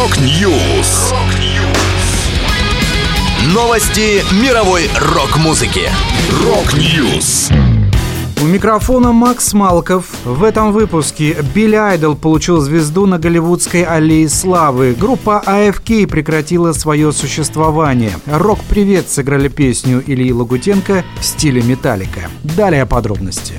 Rock News. Новости мировой рок-музыки. Rock News. У микрофона Макс Малков. В этом выпуске Билли Айдол получил звезду на Голливудской аллее славы. Группа AFK прекратила свое существование. Рок-привет сыграли песню Ильи Лагутенко в стиле Металлика. Далее подробности.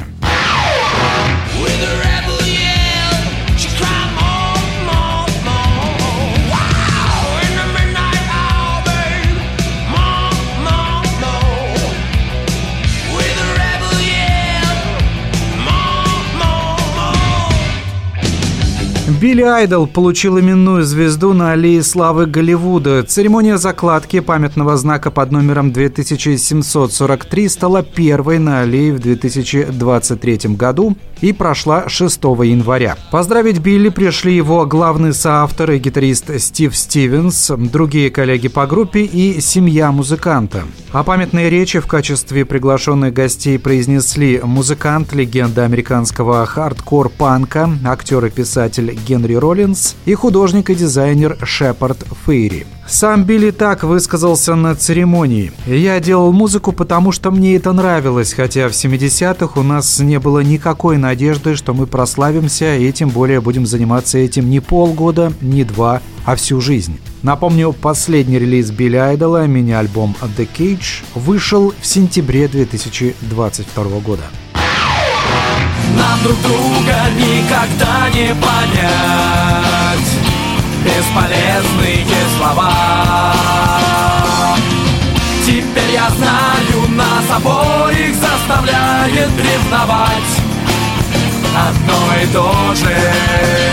Билли Айдол получил именную звезду на аллее славы Голливуда. Церемония закладки памятного знака под номером 2743 стала первой на аллее в 2023 году и прошла 6 января. Поздравить Билли пришли его главный соавтор и гитарист Стив Стивенс, другие коллеги по группе и семья музыканта. А памятные речи в качестве приглашенных гостей произнесли музыкант, легенда американского хардкор-панка, актер и писатель Генри Роллинс и художник и дизайнер Шепард Фейри. Сам Билли так высказался на церемонии. «Я делал музыку, потому что мне это нравилось, хотя в 70-х у нас не было никакой надежды, что мы прославимся и тем более будем заниматься этим не полгода, не два, а всю жизнь». Напомню, последний релиз Билли Айдола, мини-альбом «The Cage», вышел в сентябре 2022 года. Нам друг друга никогда не понять. Бесполезные слова. Теперь я знаю, нас обоих заставляет ревновать. Одно и то же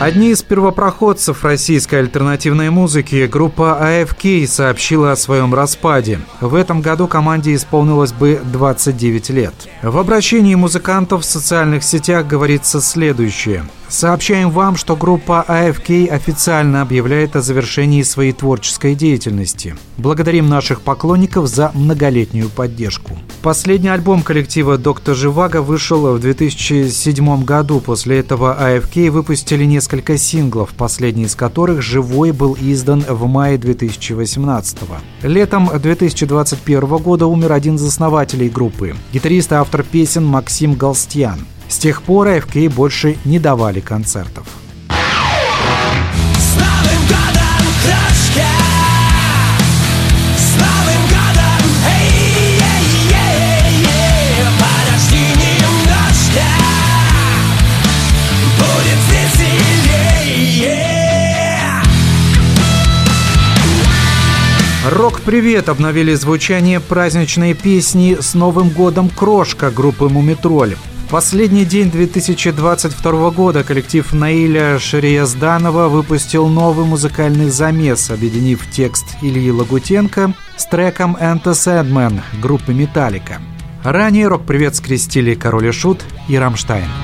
Одни из первопроходцев российской альтернативной музыки, группа AFK, сообщила о своем распаде. В этом году команде исполнилось бы 29 лет. В обращении музыкантов в социальных сетях говорится следующее. Сообщаем вам, что группа AFK официально объявляет о завершении своей творческой деятельности. Благодарим наших поклонников за многолетнюю поддержку. Последний альбом коллектива «Доктор Живаго» вышел в 2007 году. После этого AFK выпустили несколько синглов, последний из которых «Живой» был издан в мае 2018 Летом 2021 года умер один из основателей группы – гитарист и автор песен Максим Галстьян. С тех пор AFK больше не давали концертов. «Рок-привет» обновили звучание праздничной песни «С Новым годом Крошка» группы «Мумитроль». Последний день 2022 года коллектив Наиля Шериязданова выпустил новый музыкальный замес, объединив текст Ильи Лагутенко с треком «Enter Sandman» группы «Металлика». Ранее рок-привет скрестили Король и Шут и Рамштайн.